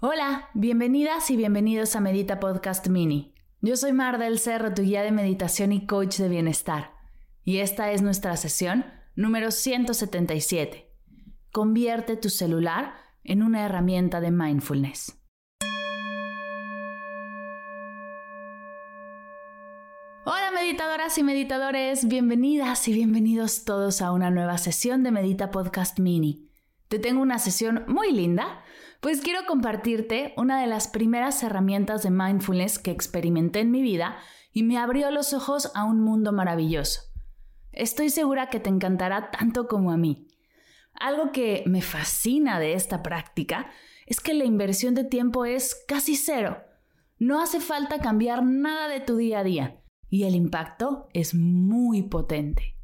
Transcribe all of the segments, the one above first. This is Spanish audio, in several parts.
Hola, bienvenidas y bienvenidos a Medita Podcast Mini. Yo soy Mar del Cerro, tu guía de meditación y coach de bienestar. Y esta es nuestra sesión número 177. Convierte tu celular en una herramienta de mindfulness. Hola meditadoras y meditadores, bienvenidas y bienvenidos todos a una nueva sesión de Medita Podcast Mini. Te tengo una sesión muy linda pues quiero compartirte una de las primeras herramientas de mindfulness que experimenté en mi vida y me abrió los ojos a un mundo maravilloso. Estoy segura que te encantará tanto como a mí. Algo que me fascina de esta práctica es que la inversión de tiempo es casi cero. No hace falta cambiar nada de tu día a día y el impacto es muy potente.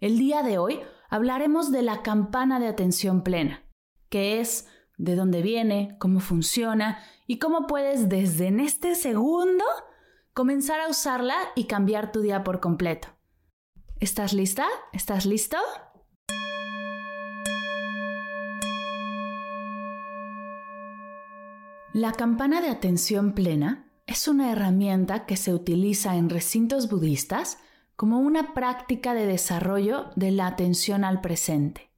El día de hoy hablaremos de la campana de atención plena, que es de dónde viene, cómo funciona y cómo puedes desde en este segundo comenzar a usarla y cambiar tu día por completo. ¿Estás lista? ¿Estás listo? La campana de atención plena es una herramienta que se utiliza en recintos budistas como una práctica de desarrollo de la atención al presente.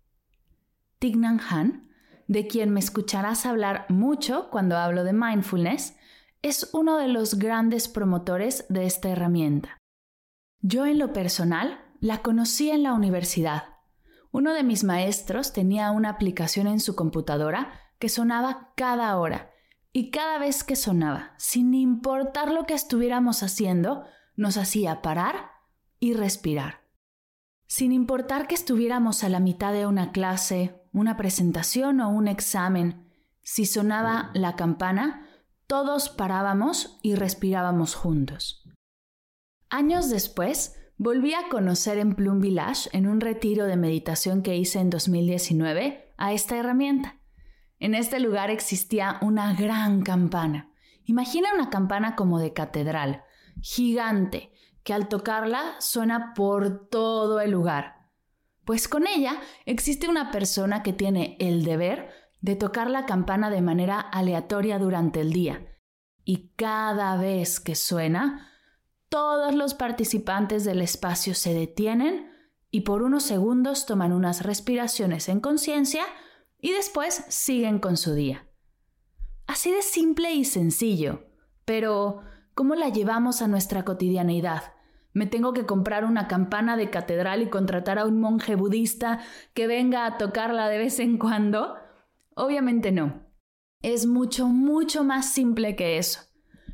Thich Han de quien me escucharás hablar mucho cuando hablo de mindfulness, es uno de los grandes promotores de esta herramienta. Yo en lo personal la conocí en la universidad. Uno de mis maestros tenía una aplicación en su computadora que sonaba cada hora y cada vez que sonaba, sin importar lo que estuviéramos haciendo, nos hacía parar y respirar. Sin importar que estuviéramos a la mitad de una clase, una presentación o un examen, si sonaba la campana, todos parábamos y respirábamos juntos. Años después, volví a conocer en Plum Village, en un retiro de meditación que hice en 2019, a esta herramienta. En este lugar existía una gran campana. Imagina una campana como de catedral, gigante, que al tocarla suena por todo el lugar. Pues con ella existe una persona que tiene el deber de tocar la campana de manera aleatoria durante el día. Y cada vez que suena, todos los participantes del espacio se detienen y por unos segundos toman unas respiraciones en conciencia y después siguen con su día. Así de simple y sencillo, pero ¿cómo la llevamos a nuestra cotidianeidad? ¿Me tengo que comprar una campana de catedral y contratar a un monje budista que venga a tocarla de vez en cuando? Obviamente no. Es mucho, mucho más simple que eso.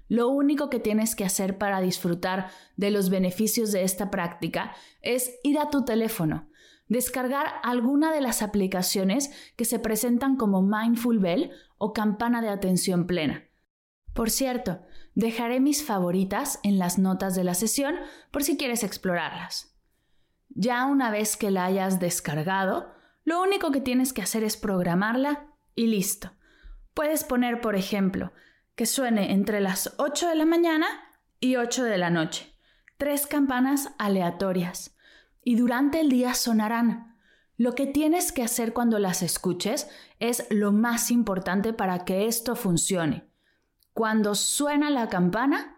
Lo único que tienes que hacer para disfrutar de los beneficios de esta práctica es ir a tu teléfono, descargar alguna de las aplicaciones que se presentan como Mindful Bell o campana de atención plena. Por cierto, Dejaré mis favoritas en las notas de la sesión por si quieres explorarlas. Ya una vez que la hayas descargado, lo único que tienes que hacer es programarla y listo. Puedes poner, por ejemplo, que suene entre las 8 de la mañana y 8 de la noche. Tres campanas aleatorias. Y durante el día sonarán. Lo que tienes que hacer cuando las escuches es lo más importante para que esto funcione. Cuando suena la campana,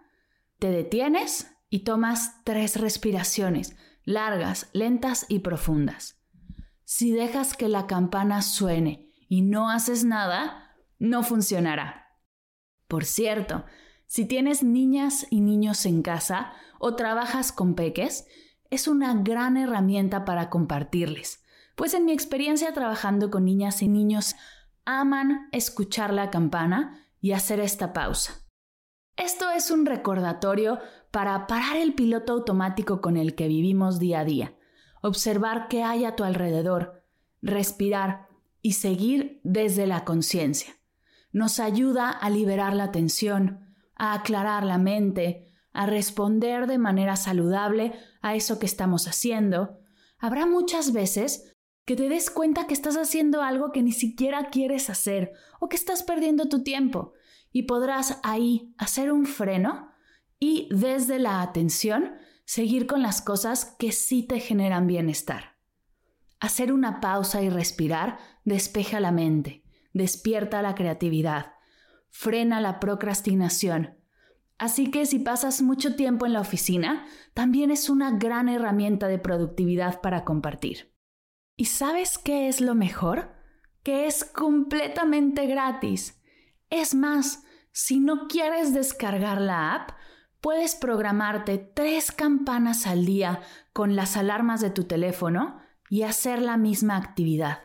te detienes y tomas tres respiraciones, largas, lentas y profundas. Si dejas que la campana suene y no haces nada, no funcionará. Por cierto, si tienes niñas y niños en casa o trabajas con peques, es una gran herramienta para compartirles, pues en mi experiencia trabajando con niñas y niños aman escuchar la campana y hacer esta pausa. Esto es un recordatorio para parar el piloto automático con el que vivimos día a día, observar qué hay a tu alrededor, respirar y seguir desde la conciencia. nos ayuda a liberar la tensión, a aclarar la mente, a responder de manera saludable a eso que estamos haciendo, habrá muchas veces que te des cuenta que estás haciendo algo que ni siquiera quieres hacer o que estás perdiendo tu tiempo y podrás ahí hacer un freno y desde la atención seguir con las cosas que sí te generan bienestar. Hacer una pausa y respirar despeja la mente, despierta la creatividad, frena la procrastinación. Así que si pasas mucho tiempo en la oficina, también es una gran herramienta de productividad para compartir. ¿Y sabes qué es lo mejor? Que es completamente gratis. Es más, si no quieres descargar la app, puedes programarte tres campanas al día con las alarmas de tu teléfono y hacer la misma actividad.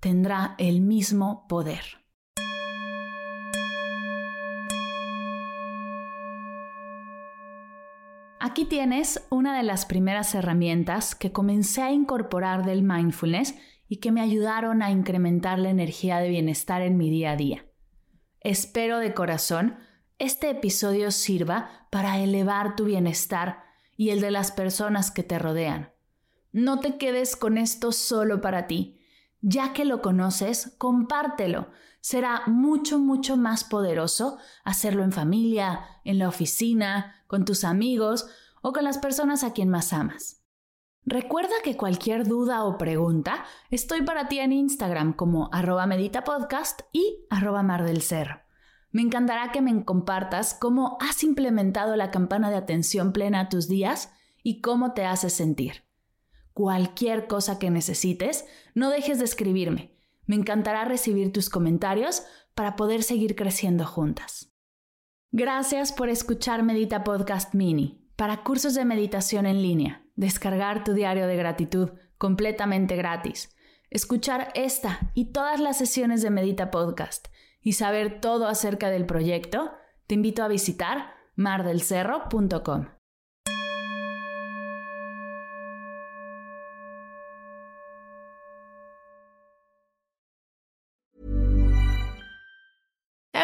Tendrá el mismo poder. Aquí tienes una de las primeras herramientas que comencé a incorporar del mindfulness y que me ayudaron a incrementar la energía de bienestar en mi día a día. Espero de corazón este episodio sirva para elevar tu bienestar y el de las personas que te rodean. No te quedes con esto solo para ti. Ya que lo conoces, compártelo. Será mucho, mucho más poderoso hacerlo en familia, en la oficina, con tus amigos o con las personas a quien más amas. Recuerda que cualquier duda o pregunta estoy para ti en Instagram como arroba meditapodcast y arroba mar del cerro. Me encantará que me compartas cómo has implementado la campana de atención plena a tus días y cómo te hace sentir. Cualquier cosa que necesites, no dejes de escribirme. Me encantará recibir tus comentarios para poder seguir creciendo juntas. Gracias por escuchar Medita Podcast Mini. Para cursos de meditación en línea, descargar tu diario de gratitud completamente gratis, escuchar esta y todas las sesiones de Medita Podcast y saber todo acerca del proyecto, te invito a visitar mardelcerro.com.